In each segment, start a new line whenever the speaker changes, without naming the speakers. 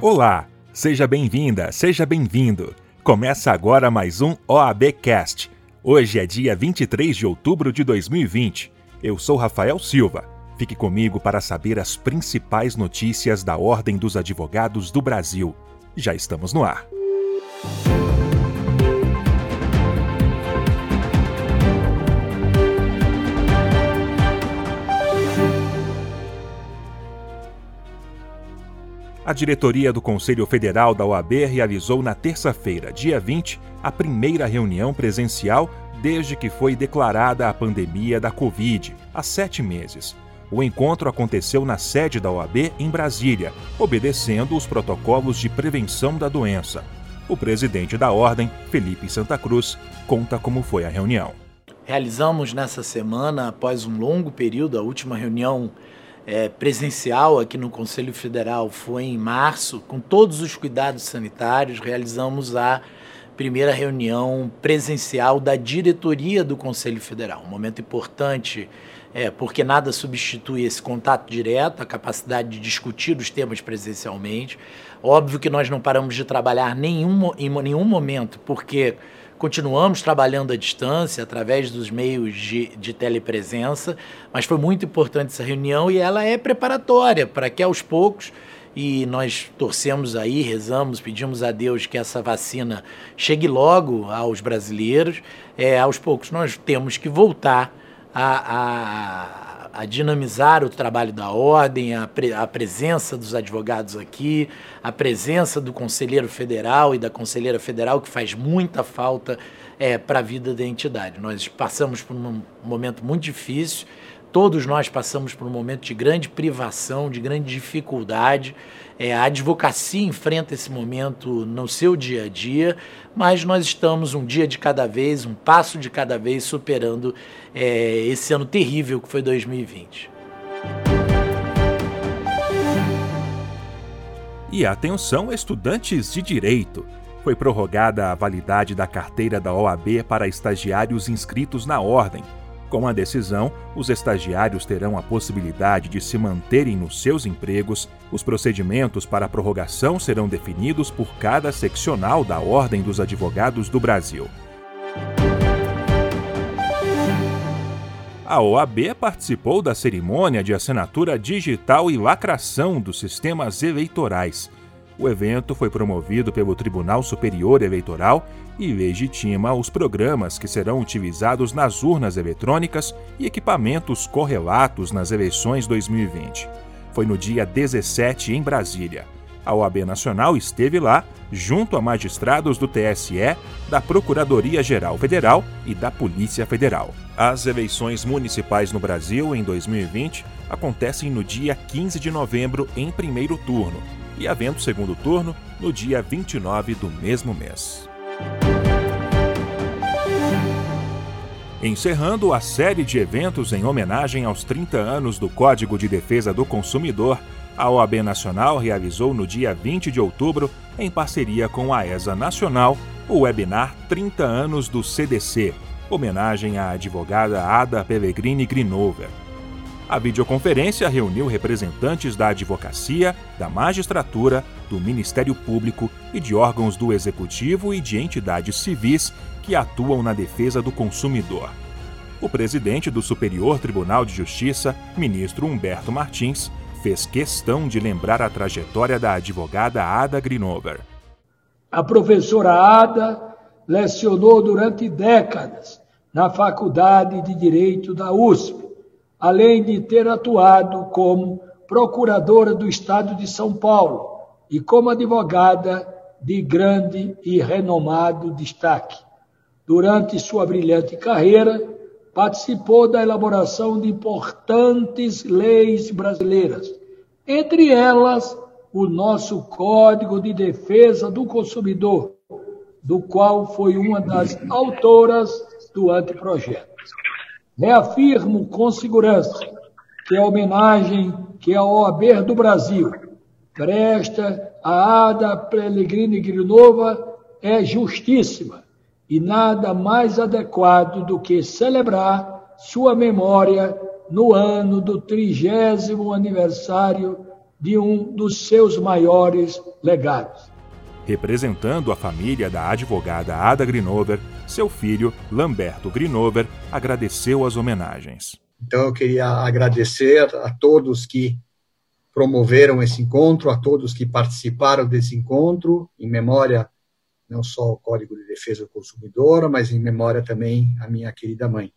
Olá, seja bem-vinda, seja bem-vindo. Começa agora mais um OABcast. Hoje é dia 23 de outubro de 2020. Eu sou Rafael Silva. Fique comigo para saber as principais notícias da Ordem dos Advogados do Brasil. Já estamos no ar. A diretoria do Conselho Federal da OAB realizou na terça-feira, dia 20, a primeira reunião presencial desde que foi declarada a pandemia da Covid, há sete meses. O encontro aconteceu na sede da OAB em Brasília, obedecendo os protocolos de prevenção da doença. O presidente da ordem, Felipe Santa Cruz, conta como foi a reunião.
Realizamos nessa semana, após um longo período, a última reunião é, presencial aqui no Conselho Federal foi em março, com todos os cuidados sanitários, realizamos a primeira reunião presencial da diretoria do Conselho Federal. Um momento importante, é, porque nada substitui esse contato direto, a capacidade de discutir os temas presencialmente. Óbvio que nós não paramos de trabalhar nenhum, em nenhum momento, porque Continuamos trabalhando à distância, através dos meios de, de telepresença, mas foi muito importante essa reunião e ela é preparatória para que aos poucos e nós torcemos aí, rezamos, pedimos a Deus que essa vacina chegue logo aos brasileiros. É, aos poucos nós temos que voltar a, a a dinamizar o trabalho da ordem, a, pre, a presença dos advogados aqui, a presença do conselheiro federal e da conselheira federal, que faz muita falta é, para a vida da entidade. Nós passamos por um momento muito difícil, todos nós passamos por um momento de grande privação, de grande dificuldade. É, a advocacia enfrenta esse momento no seu dia a dia, mas nós estamos um dia de cada vez, um passo de cada vez, superando é, esse ano terrível que foi 2020.
E atenção, estudantes de direito! Foi prorrogada a validade da carteira da OAB para estagiários inscritos na ordem com a decisão, os estagiários terão a possibilidade de se manterem nos seus empregos. Os procedimentos para a prorrogação serão definidos por cada seccional da Ordem dos Advogados do Brasil. A OAB participou da cerimônia de assinatura digital e lacração dos sistemas eleitorais. O evento foi promovido pelo Tribunal Superior Eleitoral e legitima os programas que serão utilizados nas urnas eletrônicas e equipamentos correlatos nas eleições 2020. Foi no dia 17 em Brasília. A OAB Nacional esteve lá, junto a magistrados do TSE, da Procuradoria-Geral Federal e da Polícia Federal. As eleições municipais no Brasil em 2020 acontecem no dia 15 de novembro, em primeiro turno, e havendo segundo turno no dia 29 do mesmo mês. Encerrando a série de eventos em homenagem aos 30 anos do Código de Defesa do Consumidor, a OAB Nacional realizou no dia 20 de outubro, em parceria com a ESA Nacional, o webinar 30 anos do CDC, homenagem à advogada Ada Pellegrini Grinover. A videoconferência reuniu representantes da advocacia, da magistratura, do Ministério Público e de órgãos do Executivo e de entidades civis que atuam na defesa do consumidor. O presidente do Superior Tribunal de Justiça, ministro Humberto Martins, fez questão de lembrar a trajetória da advogada Ada Grinover.
A professora Ada lecionou durante décadas na Faculdade de Direito da USP além de ter atuado como procuradora do Estado de São Paulo e como advogada de grande e renomado destaque. Durante sua brilhante carreira, participou da elaboração de importantes leis brasileiras, entre elas o nosso Código de Defesa do Consumidor, do qual foi uma das autoras do anteprojeto. Reafirmo com segurança que a homenagem que a OAB do Brasil presta a Ada Pellegrini Grinova é justíssima e nada mais adequado do que celebrar sua memória no ano do trigésimo aniversário de um dos seus maiores legados.
Representando a família da advogada Ada Grinover, seu filho, Lamberto Grinover, agradeceu as homenagens.
Então eu queria agradecer a todos que promoveram esse encontro, a todos que participaram desse encontro, em memória não só ao Código de Defesa do Consumidor, mas em memória também à minha querida mãe.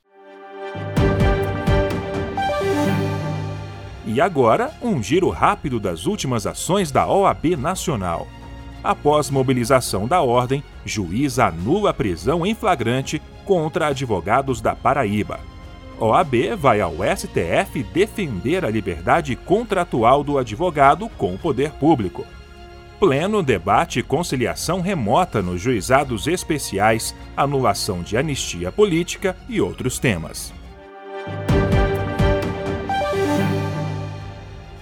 E agora, um giro rápido das últimas ações da OAB Nacional. Após mobilização da ordem, juiz anula prisão em flagrante contra advogados da Paraíba. OAB vai ao STF defender a liberdade contratual do advogado com o poder público. Pleno debate conciliação remota nos juizados especiais, anulação de anistia política e outros temas.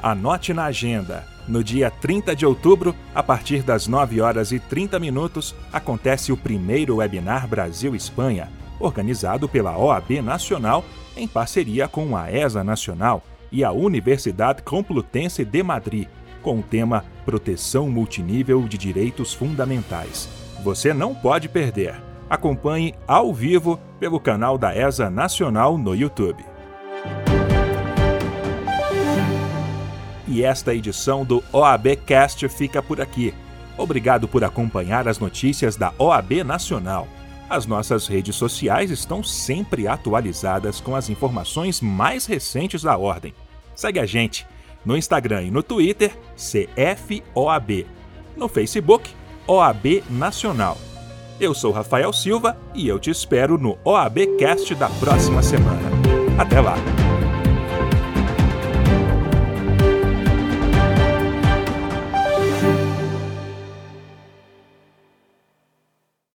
Anote na agenda. No dia 30 de outubro, a partir das 9 horas e 30 minutos, acontece o primeiro webinar Brasil-Espanha, organizado pela OAB Nacional em parceria com a ESA Nacional e a Universidade Complutense de Madrid, com o tema Proteção Multinível de Direitos Fundamentais. Você não pode perder. Acompanhe ao vivo pelo canal da ESA Nacional no YouTube. E esta edição do OABcast fica por aqui. Obrigado por acompanhar as notícias da OAB Nacional. As nossas redes sociais estão sempre atualizadas com as informações mais recentes da ordem. Segue a gente no Instagram e no Twitter, CFOAB. No Facebook, OAB Nacional. Eu sou Rafael Silva e eu te espero no OABcast da próxima semana. Até lá!